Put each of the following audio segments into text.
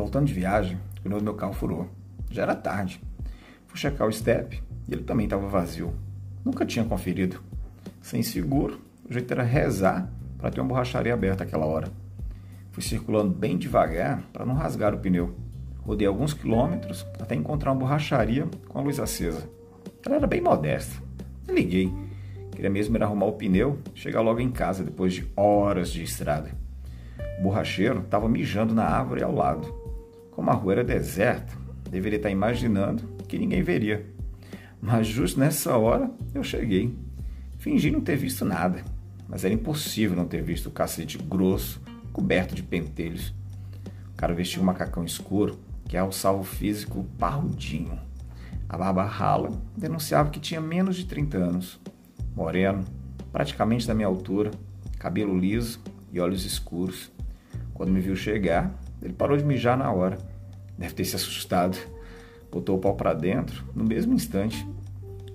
Voltando de viagem, o pneu do meu carro furou. Já era tarde. Fui checar o step e ele também estava vazio. Nunca tinha conferido. Sem seguro, o jeito era rezar para ter uma borracharia aberta aquela hora. Fui circulando bem devagar para não rasgar o pneu. Rodei alguns quilômetros até encontrar uma borracharia com a luz acesa. Ela era bem modesta. Eu liguei. Queria mesmo era arrumar o pneu, chegar logo em casa depois de horas de estrada. O borracheiro estava mijando na árvore ao lado. Como a rua era deserta, deveria estar imaginando que ninguém veria. Mas justo nessa hora eu cheguei. Fingi não ter visto nada, mas era impossível não ter visto o cacete grosso, coberto de pentelhos. O cara vestia um macacão escuro que alçava o físico parrudinho. A barba rala denunciava que tinha menos de 30 anos. Moreno, praticamente da minha altura, cabelo liso e olhos escuros. Quando me viu chegar, ele parou de mijar na hora. Deve ter se assustado. Botou o pau para dentro no mesmo instante.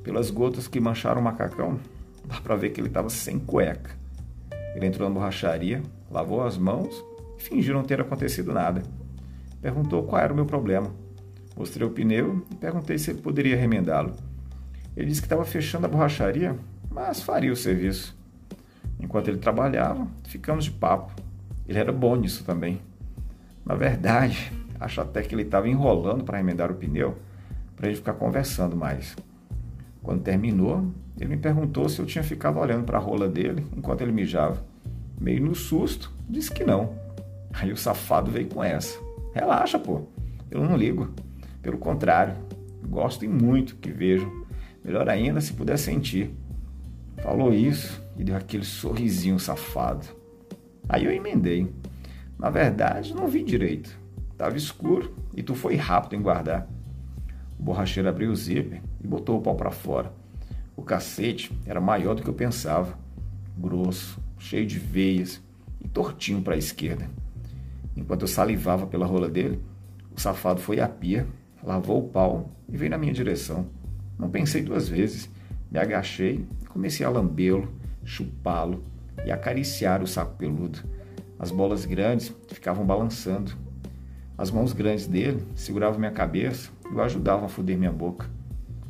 Pelas gotas que mancharam o macacão, dá para ver que ele estava sem cueca. Ele entrou na borracharia, lavou as mãos e fingiu não ter acontecido nada. Perguntou qual era o meu problema. Mostrei o pneu e perguntei se ele poderia remendá-lo. Ele disse que estava fechando a borracharia, mas faria o serviço. Enquanto ele trabalhava, ficamos de papo. Ele era bom nisso também. Na verdade, acho até que ele estava enrolando para remendar o pneu para ele ficar conversando mais. Quando terminou, ele me perguntou se eu tinha ficado olhando para a rola dele enquanto ele mijava. Meio no susto, disse que não. Aí o safado veio com essa. Relaxa, pô. Eu não ligo. Pelo contrário, gosto muito que vejam. Melhor ainda se puder sentir. Falou isso e deu aquele sorrisinho safado. Aí eu emendei. Na verdade, não vi direito. Tava escuro e tu foi rápido em guardar. O borracheiro abriu o zíper e botou o pau para fora. O cacete era maior do que eu pensava. Grosso, cheio de veias e tortinho para a esquerda. Enquanto eu salivava pela rola dele, o safado foi à pia, lavou o pau e veio na minha direção. Não pensei duas vezes. Me agachei e comecei a lambê-lo, chupá-lo e acariciar o saco peludo. As bolas grandes ficavam balançando. As mãos grandes dele seguravam minha cabeça e o ajudavam a foder minha boca.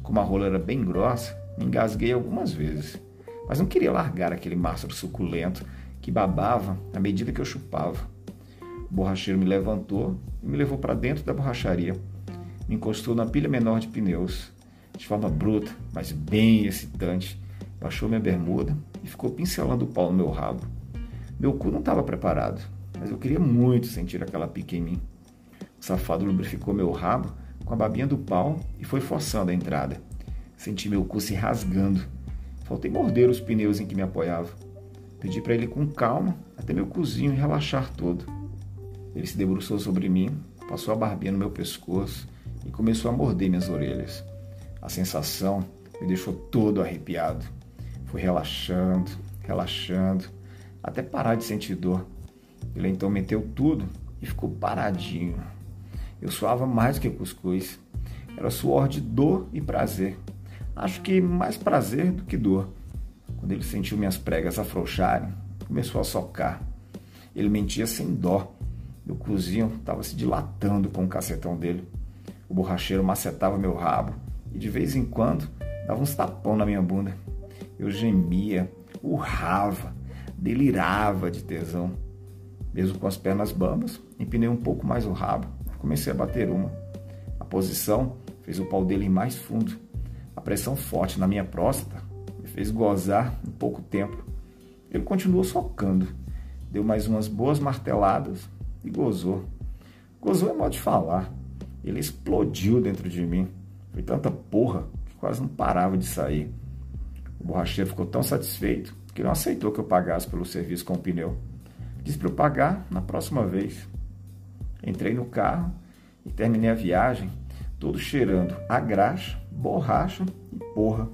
Como a rola era bem grossa, me engasguei algumas vezes, mas não queria largar aquele mastro suculento que babava à medida que eu chupava. O borracheiro me levantou e me levou para dentro da borracharia. Me encostou na pilha menor de pneus, de forma bruta, mas bem excitante. Baixou minha bermuda e ficou pincelando o pau no meu rabo. Meu cu não estava preparado, mas eu queria muito sentir aquela pica em mim. O safado lubrificou meu rabo com a babinha do pau e foi forçando a entrada. Senti meu cu se rasgando. Faltei morder os pneus em que me apoiava. Pedi para ele com calma até meu cozinho relaxar todo. Ele se debruçou sobre mim, passou a barbinha no meu pescoço e começou a morder minhas orelhas. A sensação me deixou todo arrepiado. Fui relaxando, relaxando, até parar de sentir dor. Ele então meteu tudo e ficou paradinho. Eu suava mais que cuscuz. Era suor de dor e prazer. Acho que mais prazer do que dor. Quando ele sentiu minhas pregas afrouxarem, começou a socar. Ele mentia sem dó. Meu cozinho estava se dilatando com o cacetão dele. O borracheiro macetava meu rabo e de vez em quando dava uns tapão na minha bunda. Eu gemia, urrava, delirava de tesão. Mesmo com as pernas bambas, empinei um pouco mais o rabo comecei a bater uma. A posição fez o pau dele ir mais fundo. A pressão forte na minha próstata me fez gozar em pouco tempo. Ele continuou socando, deu mais umas boas marteladas e gozou. Gozou é modo de falar. Ele explodiu dentro de mim. Foi tanta porra que quase não parava de sair. O borracheiro ficou tão satisfeito que não aceitou que eu pagasse pelo serviço com o pneu. Disse para eu pagar na próxima vez. Entrei no carro e terminei a viagem todo cheirando a graxa, borracha e porra.